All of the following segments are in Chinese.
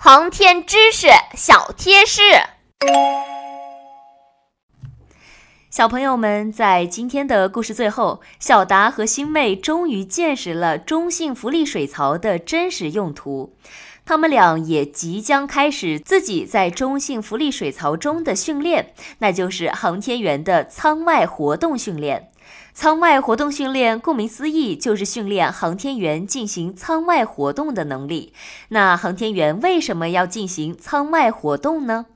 航天知识小贴士，小朋友们，在今天的故事最后，小达和星妹终于见识了中性浮力水槽的真实用途。他们俩也即将开始自己在中性浮力水槽中的训练，那就是航天员的舱外活动训练。舱外活动训练，顾名思义，就是训练航天员进行舱外活动的能力。那航天员为什么要进行舱外活动呢？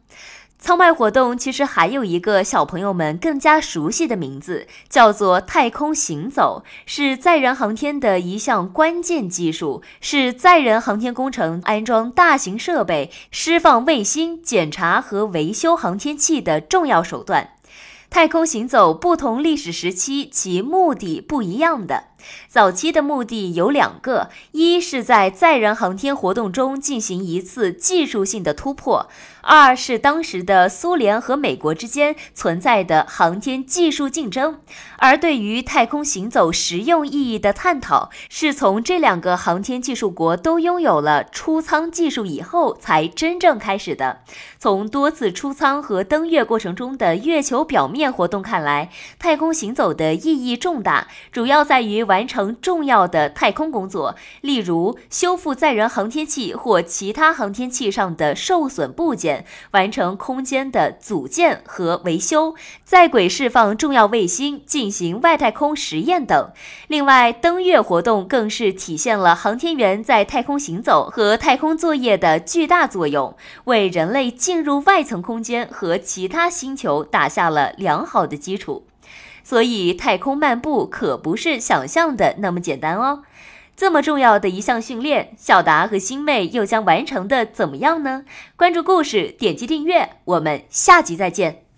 舱外活动其实还有一个小朋友们更加熟悉的名字，叫做太空行走，是载人航天的一项关键技术，是载人航天工程安装大型设备、释放卫星、检查和维修航天器的重要手段。太空行走不同历史时期其目的不一样的。早期的目的有两个：一是在载人航天活动中进行一次技术性的突破；二是当时的苏联和美国之间存在的航天技术竞争。而对于太空行走实用意义的探讨，是从这两个航天技术国都拥有了出舱技术以后才真正开始的。从多次出舱和登月过程中的月球表面活动看来，太空行走的意义重大，主要在于。完成重要的太空工作，例如修复载人航天器或其他航天器上的受损部件，完成空间的组建和维修，在轨释放重要卫星，进行外太空实验等。另外，登月活动更是体现了航天员在太空行走和太空作业的巨大作用，为人类进入外层空间和其他星球打下了良好的基础。所以，太空漫步可不是想象的那么简单哦。这么重要的一项训练，小达和星妹又将完成的怎么样呢？关注故事，点击订阅，我们下集再见。